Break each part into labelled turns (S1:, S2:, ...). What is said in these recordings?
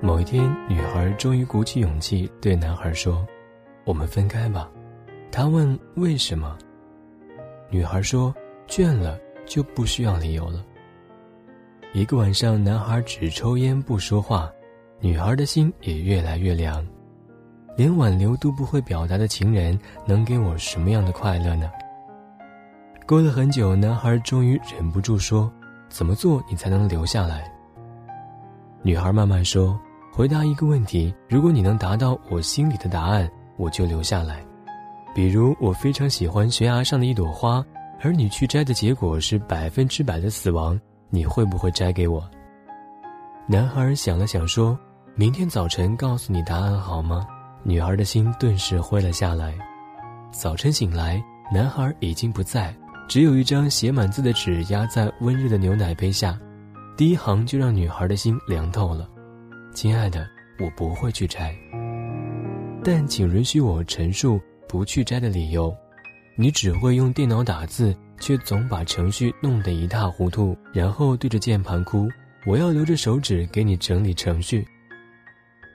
S1: 某一天，女孩终于鼓起勇气对男孩说：“我们分开吧。”他问：“为什么？”女孩说：“倦了，就不需要理由了。”一个晚上，男孩只抽烟不说话，女孩的心也越来越凉。连挽留都不会表达的情人，能给我什么样的快乐呢？过了很久，男孩终于忍不住说：“怎么做你才能留下来？”女孩慢慢说：“回答一个问题，如果你能达到我心里的答案，我就留下来。比如，我非常喜欢悬崖上的一朵花，而你去摘的结果是百分之百的死亡，你会不会摘给我？”男孩想了想说：“明天早晨告诉你答案好吗？”女孩的心顿时灰了下来。早晨醒来，男孩已经不在，只有一张写满字的纸压在温热的牛奶杯下。第一行就让女孩的心凉透了，亲爱的，我不会去摘。但请允许我陈述不去摘的理由：你只会用电脑打字，却总把程序弄得一塌糊涂，然后对着键盘哭。我要留着手指给你整理程序。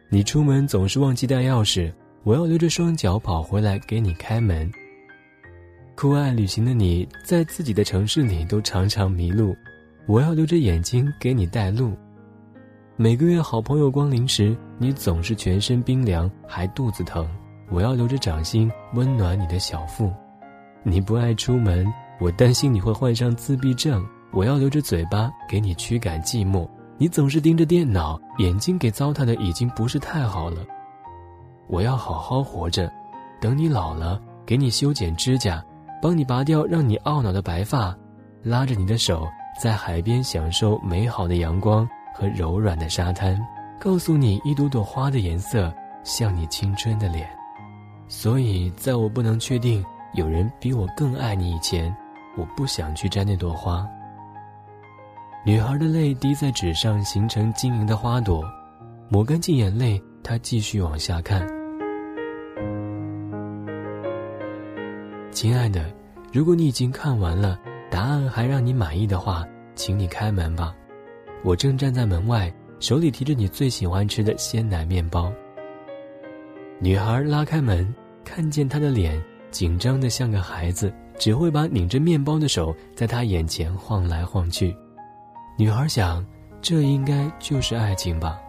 S1: 你出门总是忘记带钥匙，我要留着双脚跑回来给你开门。酷爱旅行的你在自己的城市里都常常迷路。我要留着眼睛给你带路。每个月好朋友光临时，你总是全身冰凉，还肚子疼。我要留着掌心温暖你的小腹。你不爱出门，我担心你会患上自闭症。我要留着嘴巴给你驱赶寂寞。你总是盯着电脑，眼睛给糟蹋的已经不是太好了。我要好好活着，等你老了，给你修剪指甲，帮你拔掉让你懊恼的白发，拉着你的手。在海边享受美好的阳光和柔软的沙滩，告诉你一朵朵花的颜色像你青春的脸。所以，在我不能确定有人比我更爱你以前，我不想去摘那朵花。女孩的泪滴在纸上，形成晶莹的花朵。抹干净眼泪，她继续往下看。亲爱的，如果你已经看完了。答案还让你满意的话，请你开门吧。我正站在门外，手里提着你最喜欢吃的鲜奶面包。女孩拉开门，看见他的脸紧张的像个孩子，只会把拧着面包的手在他眼前晃来晃去。女孩想，这应该就是爱情吧，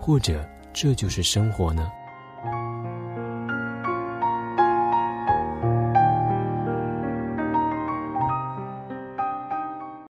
S1: 或者这就是生活呢。